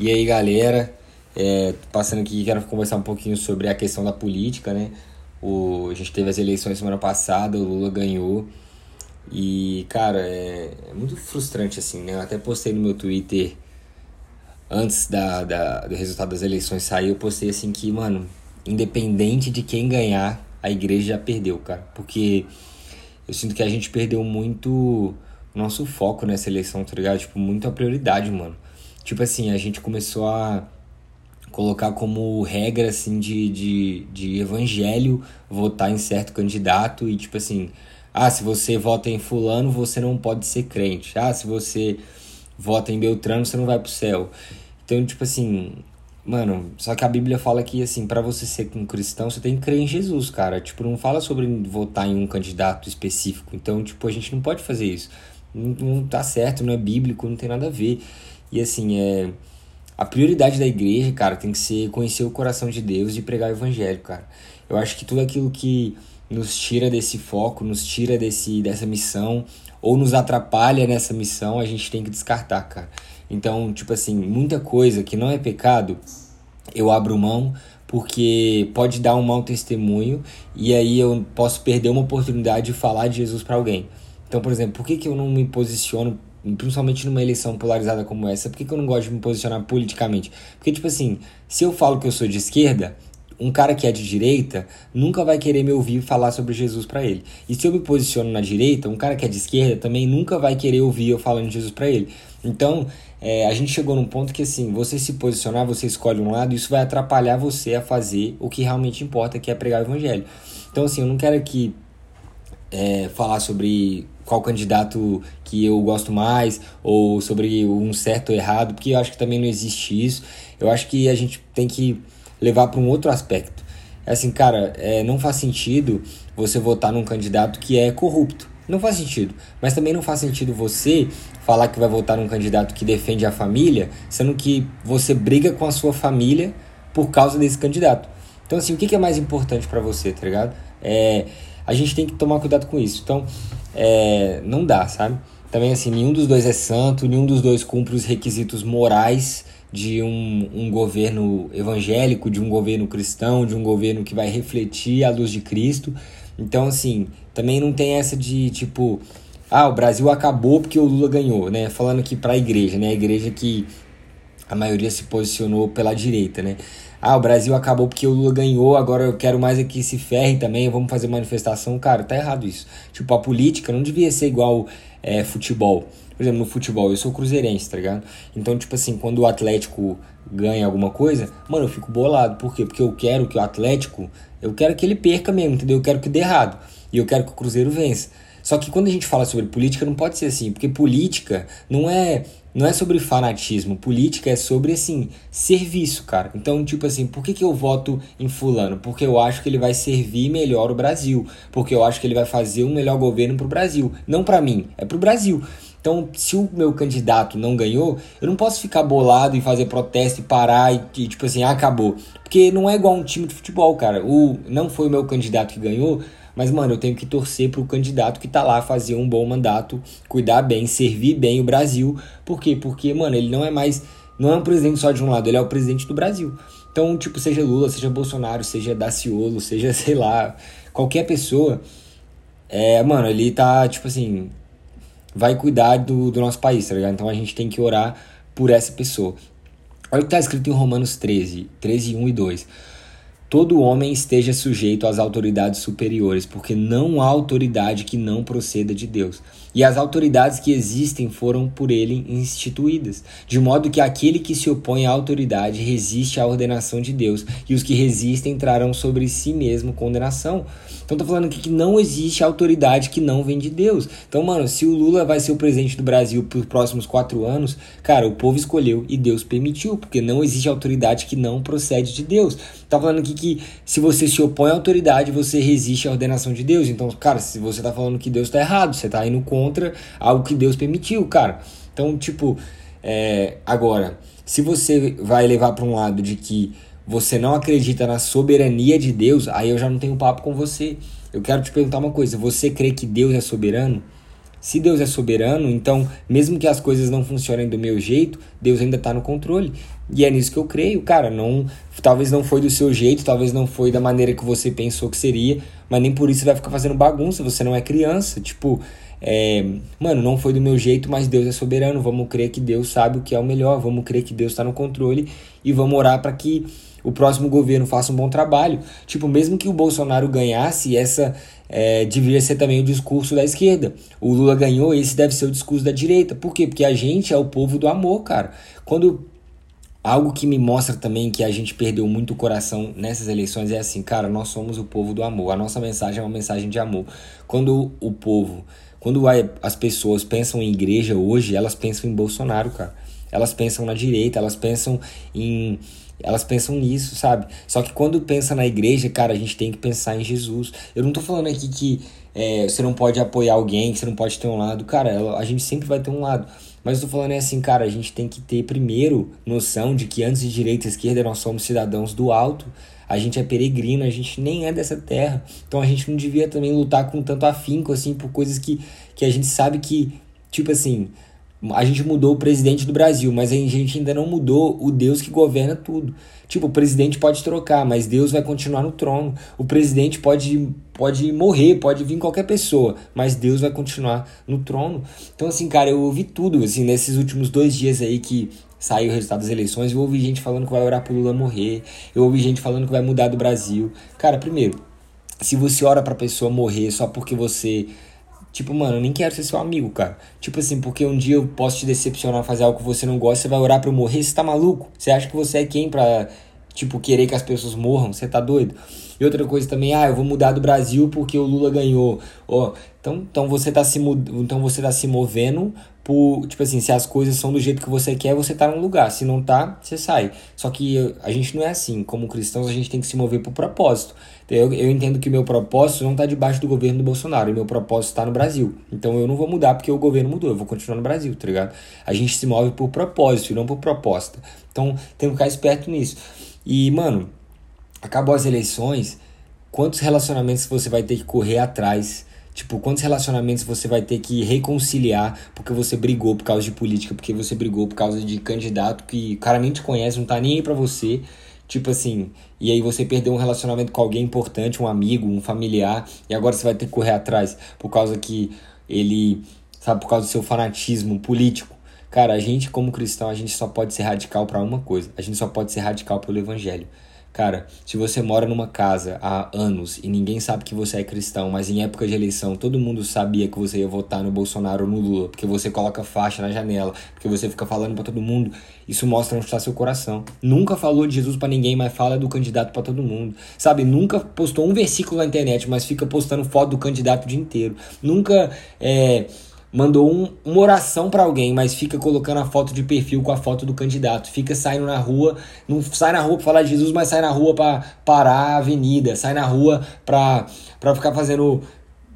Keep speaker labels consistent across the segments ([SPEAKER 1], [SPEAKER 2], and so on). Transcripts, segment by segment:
[SPEAKER 1] E aí, galera, é, passando aqui, quero conversar um pouquinho sobre a questão da política, né? O, a gente teve as eleições semana passada, o Lula ganhou. E, cara, é, é muito frustrante, assim, né? Eu até postei no meu Twitter, antes da, da, do resultado das eleições sair, eu postei assim que, mano, independente de quem ganhar, a igreja já perdeu, cara. Porque eu sinto que a gente perdeu muito nosso foco nessa eleição, tá ligado? Tipo, muito a prioridade, mano. Tipo assim, a gente começou a colocar como regra, assim, de, de, de evangelho votar em certo candidato e, tipo assim, ah, se você vota em fulano, você não pode ser crente. Ah, se você vota em Beltrano, você não vai pro céu. Então, tipo assim, mano, só que a Bíblia fala que, assim, para você ser um cristão, você tem que crer em Jesus, cara. Tipo, não fala sobre votar em um candidato específico. Então, tipo, a gente não pode fazer isso. Não, não tá certo, não é bíblico, não tem nada a ver. E assim, é. A prioridade da igreja, cara, tem que ser conhecer o coração de Deus e pregar o evangelho, cara. Eu acho que tudo aquilo que nos tira desse foco, nos tira desse, dessa missão, ou nos atrapalha nessa missão, a gente tem que descartar, cara. Então, tipo assim, muita coisa que não é pecado, eu abro mão porque pode dar um mau testemunho e aí eu posso perder uma oportunidade de falar de Jesus para alguém. Então, por exemplo, por que, que eu não me posiciono, principalmente numa eleição polarizada como essa, por que, que eu não gosto de me posicionar politicamente? Porque, tipo assim, se eu falo que eu sou de esquerda, um cara que é de direita nunca vai querer me ouvir falar sobre Jesus para ele. E se eu me posiciono na direita, um cara que é de esquerda também nunca vai querer ouvir eu falando de Jesus para ele. Então, é, a gente chegou num ponto que assim, você se posicionar, você escolhe um lado, isso vai atrapalhar você a fazer o que realmente importa, que é pregar o evangelho. Então, assim, eu não quero aqui é, falar sobre qual candidato que eu gosto mais ou sobre um certo ou errado, porque eu acho que também não existe isso. Eu acho que a gente tem que levar para um outro aspecto. É assim, cara, é, não faz sentido você votar num candidato que é corrupto. Não faz sentido. Mas também não faz sentido você falar que vai votar num candidato que defende a família, sendo que você briga com a sua família por causa desse candidato. Então, assim, o que é mais importante para você, tá ligado? É, a gente tem que tomar cuidado com isso. Então, é, não dá, sabe? Também assim, nenhum dos dois é santo, nenhum dos dois cumpre os requisitos morais de um, um governo evangélico, de um governo cristão, de um governo que vai refletir a luz de Cristo. Então, assim, também não tem essa de tipo, ah, o Brasil acabou porque o Lula ganhou, né? Falando aqui para a igreja, né? A igreja que a maioria se posicionou pela direita, né? Ah, o Brasil acabou porque o Lula ganhou, agora eu quero mais é que se ferre também, vamos fazer manifestação. Cara, tá errado isso. Tipo, a política não devia ser igual é, futebol. Por exemplo, no futebol, eu sou cruzeirense, tá ligado? Então, tipo assim, quando o Atlético ganha alguma coisa, mano, eu fico bolado. Por quê? Porque eu quero que o Atlético, eu quero que ele perca mesmo, entendeu? Eu quero que dê errado. E eu quero que o Cruzeiro vença. Só que quando a gente fala sobre política, não pode ser assim, porque política não é não é sobre fanatismo, política é sobre, assim, serviço, cara. Então, tipo assim, por que, que eu voto em fulano? Porque eu acho que ele vai servir melhor o Brasil. Porque eu acho que ele vai fazer um melhor governo pro Brasil. Não para mim, é pro Brasil. Então, se o meu candidato não ganhou, eu não posso ficar bolado e fazer protesto e parar e, e tipo assim, ah, acabou. Porque não é igual um time de futebol, cara. O, não foi o meu candidato que ganhou, mas, mano, eu tenho que torcer pro candidato que tá lá fazer um bom mandato, cuidar bem, servir bem o Brasil. Por quê? Porque, mano, ele não é mais. Não é um presidente só de um lado, ele é o presidente do Brasil. Então, tipo, seja Lula, seja Bolsonaro, seja Daciolo, seja, sei lá, qualquer pessoa. É, mano, ele tá, tipo assim. Vai cuidar do, do nosso país, tá ligado? Então a gente tem que orar por essa pessoa. Olha o que tá escrito em Romanos 13, 13, 1 e 2 todo homem esteja sujeito às autoridades superiores, porque não há autoridade que não proceda de Deus. E as autoridades que existem foram por ele instituídas, de modo que aquele que se opõe à autoridade resiste à ordenação de Deus, e os que resistem trarão sobre si mesmo condenação. Então tô falando aqui que não existe autoridade que não vem de Deus. Então, mano, se o Lula vai ser o presidente do Brasil por próximos quatro anos, cara, o povo escolheu e Deus permitiu, porque não existe autoridade que não procede de Deus. Tá falando aqui que se você se opõe à autoridade, você resiste à ordenação de Deus. Então, cara, se você tá falando que Deus tá errado, você tá indo contra algo que Deus permitiu, cara. Então, tipo, é, agora, se você vai levar para um lado de que você não acredita na soberania de Deus, aí eu já não tenho papo com você. Eu quero te perguntar uma coisa: você crê que Deus é soberano? Se Deus é soberano, então, mesmo que as coisas não funcionem do meu jeito, Deus ainda está no controle. E é nisso que eu creio, cara. Não, talvez não foi do seu jeito, talvez não foi da maneira que você pensou que seria, mas nem por isso você vai ficar fazendo bagunça. Você não é criança. Tipo, é, mano, não foi do meu jeito, mas Deus é soberano. Vamos crer que Deus sabe o que é o melhor. Vamos crer que Deus está no controle e vamos orar para que o próximo governo faça um bom trabalho. Tipo, mesmo que o Bolsonaro ganhasse, essa é, deveria ser também o discurso da esquerda. O Lula ganhou, esse deve ser o discurso da direita. Por quê? Porque a gente é o povo do amor, cara. Quando algo que me mostra também que a gente perdeu muito o coração nessas eleições é assim, cara, nós somos o povo do amor. A nossa mensagem é uma mensagem de amor. Quando o povo, quando as pessoas pensam em igreja hoje, elas pensam em Bolsonaro, cara. Elas pensam na direita, elas pensam em elas pensam nisso, sabe? Só que quando pensa na igreja, cara, a gente tem que pensar em Jesus. Eu não tô falando aqui que é, você não pode apoiar alguém, que você não pode ter um lado. Cara, a gente sempre vai ter um lado. Mas eu tô falando é assim, cara, a gente tem que ter primeiro noção de que antes de direita e esquerda nós somos cidadãos do alto. A gente é peregrino, a gente nem é dessa terra. Então a gente não devia também lutar com tanto afinco, assim, por coisas que, que a gente sabe que, tipo assim, a gente mudou o presidente do Brasil, mas a gente ainda não mudou o Deus que governa tudo. Tipo, o presidente pode trocar, mas Deus vai continuar no trono. O presidente pode, pode morrer, pode vir qualquer pessoa, mas Deus vai continuar no trono. Então, assim, cara, eu ouvi tudo, assim, nesses últimos dois dias aí que saiu o resultado das eleições, eu ouvi gente falando que vai orar pro Lula morrer, eu ouvi gente falando que vai mudar do Brasil. Cara, primeiro, se você ora pra pessoa morrer só porque você Tipo, mano, eu nem quero ser seu amigo, cara. Tipo assim, porque um dia eu posso te decepcionar, fazer algo que você não gosta, você vai orar pra eu morrer, você tá maluco? Você acha que você é quem pra, tipo, querer que as pessoas morram? Você tá doido? E outra coisa também, ah, eu vou mudar do Brasil porque o Lula ganhou. Ó, então, então você tá se então você tá se movendo por, tipo assim, se as coisas são do jeito que você quer, você tá num lugar. Se não tá, você sai. Só que a gente não é assim. Como cristãos, a gente tem que se mover por propósito. Eu, eu entendo que o meu propósito não está debaixo do governo do Bolsonaro, o meu propósito está no Brasil. Então eu não vou mudar porque o governo mudou, eu vou continuar no Brasil, tá ligado? A gente se move por propósito e não por proposta. Então tem que ficar esperto nisso. E, mano, acabou as eleições, quantos relacionamentos você vai ter que correr atrás? Tipo, quantos relacionamentos você vai ter que reconciliar porque você brigou por causa de política, porque você brigou por causa de candidato que o cara nem te conhece, não tá nem aí pra você. Tipo assim, e aí você perdeu um relacionamento com alguém importante, um amigo, um familiar, e agora você vai ter que correr atrás por causa que ele, sabe, por causa do seu fanatismo político. Cara, a gente como cristão, a gente só pode ser radical para uma coisa. A gente só pode ser radical pelo evangelho. Cara, se você mora numa casa há anos e ninguém sabe que você é cristão, mas em época de eleição todo mundo sabia que você ia votar no Bolsonaro ou no Lula, porque você coloca faixa na janela, porque você fica falando para todo mundo, isso mostra onde está seu coração. Nunca falou de Jesus para ninguém, mas fala do candidato para todo mundo. Sabe, nunca postou um versículo na internet, mas fica postando foto do candidato o dia inteiro. Nunca é mandou um, uma oração para alguém, mas fica colocando a foto de perfil com a foto do candidato, fica saindo na rua, não sai na rua para falar de Jesus, mas sai na rua para parar a avenida, sai na rua para ficar fazendo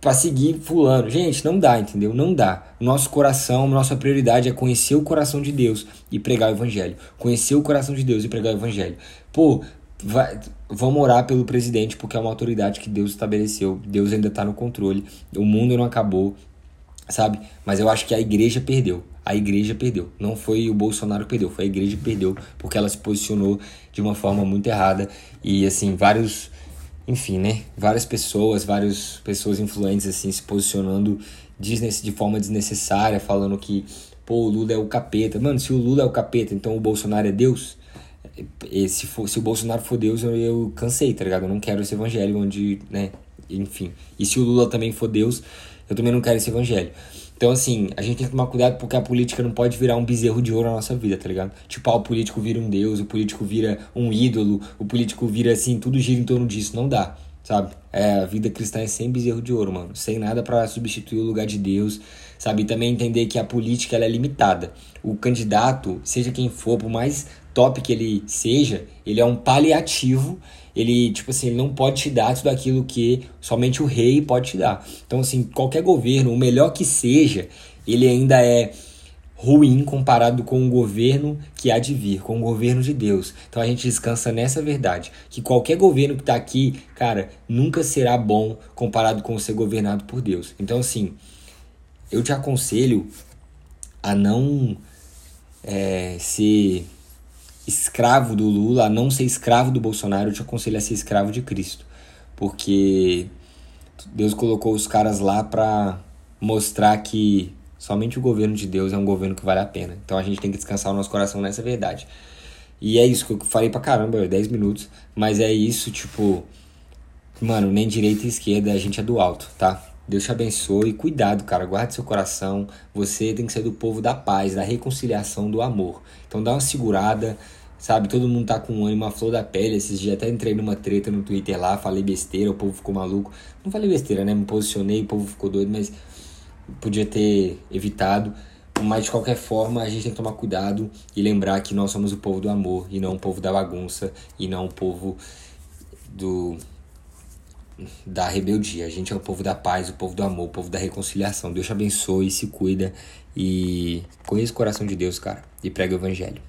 [SPEAKER 1] para seguir fulano. Gente, não dá, entendeu? Não dá. Nosso coração, nossa prioridade é conhecer o coração de Deus e pregar o evangelho. Conhecer o coração de Deus e pregar o evangelho. Pô, vai, vamos orar pelo presidente porque é uma autoridade que Deus estabeleceu. Deus ainda está no controle. O mundo não acabou sabe? Mas eu acho que a igreja perdeu. A igreja perdeu. Não foi o Bolsonaro que perdeu, foi a igreja que perdeu, porque ela se posicionou de uma forma muito errada. E assim, vários. Enfim, né? Várias pessoas, várias pessoas influentes assim se posicionando de forma desnecessária, falando que, pô, o Lula é o capeta. Mano, se o Lula é o capeta, então o Bolsonaro é Deus? Se, for, se o Bolsonaro for Deus, eu, eu cansei, tá ligado? Eu não quero esse evangelho onde, né? Enfim. E se o Lula também for Deus, eu também não quero esse evangelho. Então, assim, a gente tem que tomar cuidado porque a política não pode virar um bezerro de ouro na nossa vida, tá ligado? Tipo, ah, o político vira um deus, o político vira um ídolo, o político vira assim, tudo gira em torno disso. Não dá, sabe? É, a vida cristã é sem bezerro de ouro, mano. Sem nada para substituir o lugar de Deus, sabe? E também entender que a política ela é limitada. O candidato, seja quem for, por mais top que ele seja, ele é um paliativo ele, tipo assim, ele não pode te dar tudo aquilo que somente o rei pode te dar. Então, assim, qualquer governo, o melhor que seja, ele ainda é ruim comparado com o governo que há de vir, com o governo de Deus. Então a gente descansa nessa verdade, que qualquer governo que está aqui, cara, nunca será bom comparado com ser governado por Deus. Então assim, eu te aconselho a não é, ser escravo do Lula, a não ser escravo do Bolsonaro, eu te aconselho a ser escravo de Cristo. Porque Deus colocou os caras lá para mostrar que somente o governo de Deus é um governo que vale a pena. Então a gente tem que descansar o nosso coração nessa verdade. E é isso que eu falei pra caramba, 10 minutos. Mas é isso, tipo. Mano, nem direita e esquerda, a gente é do alto, tá? Deus te abençoe. Cuidado, cara. Guarde seu coração. Você tem que ser do povo da paz, da reconciliação, do amor. Então dá uma segurada, sabe? Todo mundo tá com um ânimo, uma flor da pele. Esses dias até entrei numa treta no Twitter lá, falei besteira, o povo ficou maluco. Não falei besteira, né? Me posicionei, o povo ficou doido, mas podia ter evitado. Mas de qualquer forma, a gente tem que tomar cuidado e lembrar que nós somos o povo do amor e não o povo da bagunça e não o povo do da rebeldia. A gente é o povo da paz, o povo do amor, o povo da reconciliação. Deus te abençoe, se cuida e conheça o coração de Deus, cara, e prega o evangelho.